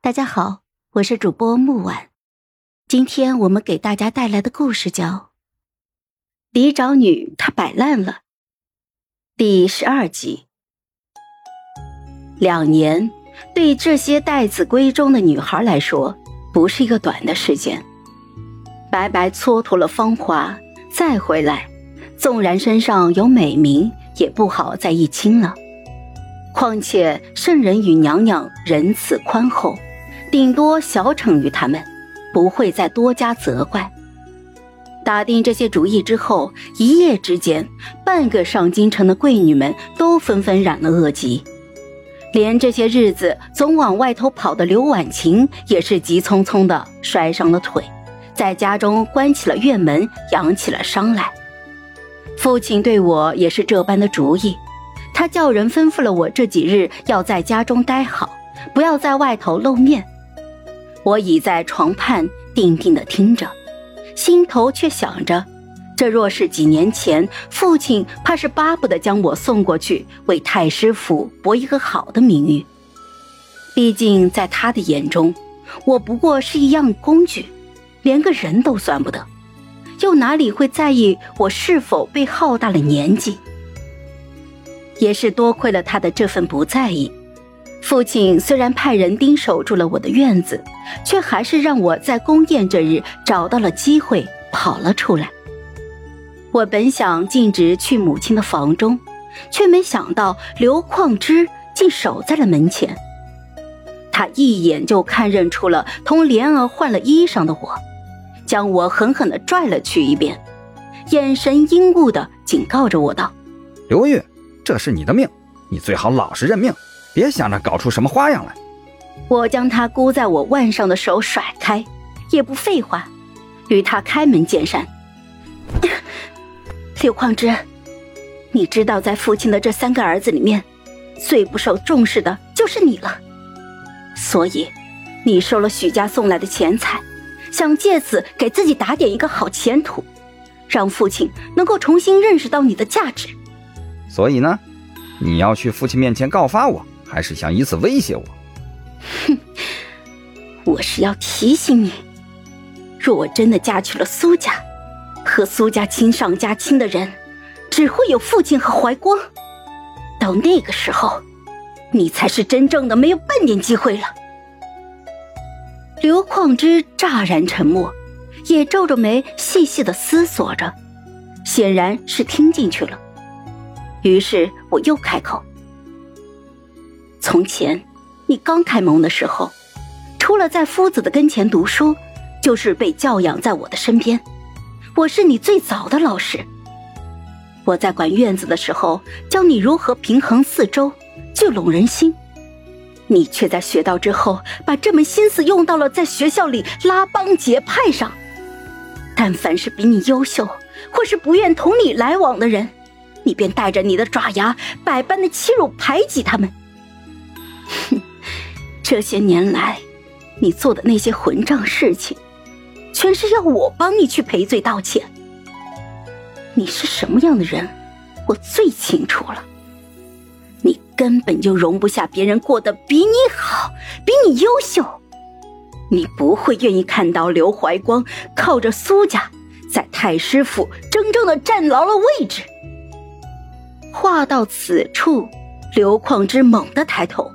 大家好，我是主播木婉，今天我们给大家带来的故事叫《嫡长女她摆烂了》第十二集。两年对这些待字闺中的女孩来说，不是一个短的时间。白白蹉跎了芳华，再回来，纵然身上有美名，也不好再一亲了。况且圣人与娘娘仁慈宽厚。顶多小惩于他们，不会再多加责怪。打定这些主意之后，一夜之间，半个上京城的贵女们都纷纷染了恶疾，连这些日子总往外头跑的刘婉晴也是急匆匆的摔伤了腿，在家中关起了院门，养起了伤来。父亲对我也是这般的主意，他叫人吩咐了我这几日要在家中待好，不要在外头露面。我倚在床畔，定定地听着，心头却想着：这若是几年前，父亲怕是巴不得将我送过去，为太师府博一个好的名誉。毕竟在他的眼中，我不过是一样工具，连个人都算不得，又哪里会在意我是否被浩大了年纪？也是多亏了他的这份不在意。父亲虽然派人盯守住了我的院子，却还是让我在宫宴这日找到了机会跑了出来。我本想径直去母亲的房中，却没想到刘况之竟守在了门前。他一眼就看认出了同莲儿换了衣裳的我，将我狠狠地拽了去一边，眼神阴雾的警告着我道：“刘玉，这是你的命，你最好老实认命。”别想着搞出什么花样来！我将他箍在我腕上的手甩开，也不废话，与他开门见山。刘况之，你知道，在父亲的这三个儿子里面，最不受重视的就是你了。所以，你收了许家送来的钱财，想借此给自己打点一个好前途，让父亲能够重新认识到你的价值。所以呢，你要去父亲面前告发我。还是想以此威胁我？哼！我是要提醒你，若我真的嫁去了苏家，和苏家亲上加亲的人，只会有父亲和怀光。到那个时候，你才是真正的没有半点机会了。刘况之乍然沉默，也皱着眉细细的思索着，显然是听进去了。于是我又开口。从前，你刚开蒙的时候，除了在夫子的跟前读书，就是被教养在我的身边。我是你最早的老师。我在管院子的时候，教你如何平衡四周，聚拢人心。你却在学到之后，把这门心思用到了在学校里拉帮结派上。但凡是比你优秀，或是不愿同你来往的人，你便带着你的爪牙，百般的欺辱排挤他们。哼，这些年来，你做的那些混账事情，全是要我帮你去赔罪道歉。你是什么样的人，我最清楚了。你根本就容不下别人过得比你好，比你优秀。你不会愿意看到刘怀光靠着苏家，在太师府真正的站牢了位置。话到此处，刘况之猛地抬头。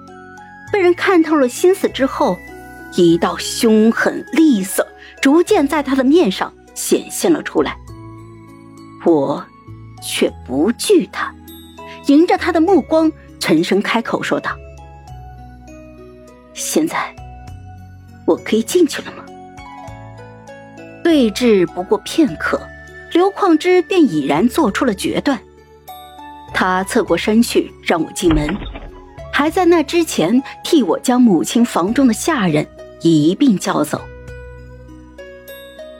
被人看透了心思之后，一道凶狠厉色逐渐在他的面上显现了出来。我却不惧他，迎着他的目光，沉声开口说道：“现在我可以进去了吗？”对峙不过片刻，刘况之便已然做出了决断。他侧过身去，让我进门。还在那之前，替我将母亲房中的下人一并叫走。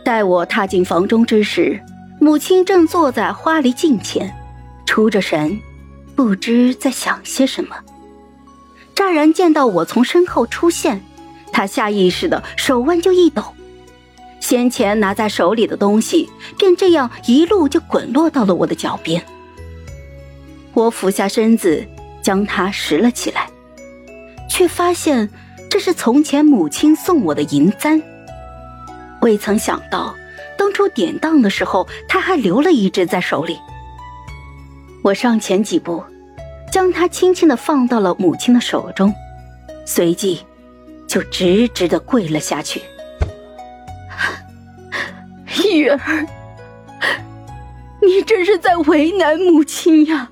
待我踏进房中之时，母亲正坐在花梨镜前，出着神，不知在想些什么。乍然见到我从身后出现，她下意识的手腕就一抖，先前拿在手里的东西便这样一路就滚落到了我的脚边。我俯下身子。将它拾了起来，却发现这是从前母亲送我的银簪。未曾想到，当初典当的时候，他还留了一只在手里。我上前几步，将它轻轻的放到了母亲的手中，随即就直直的跪了下去。玉儿，你这是在为难母亲呀！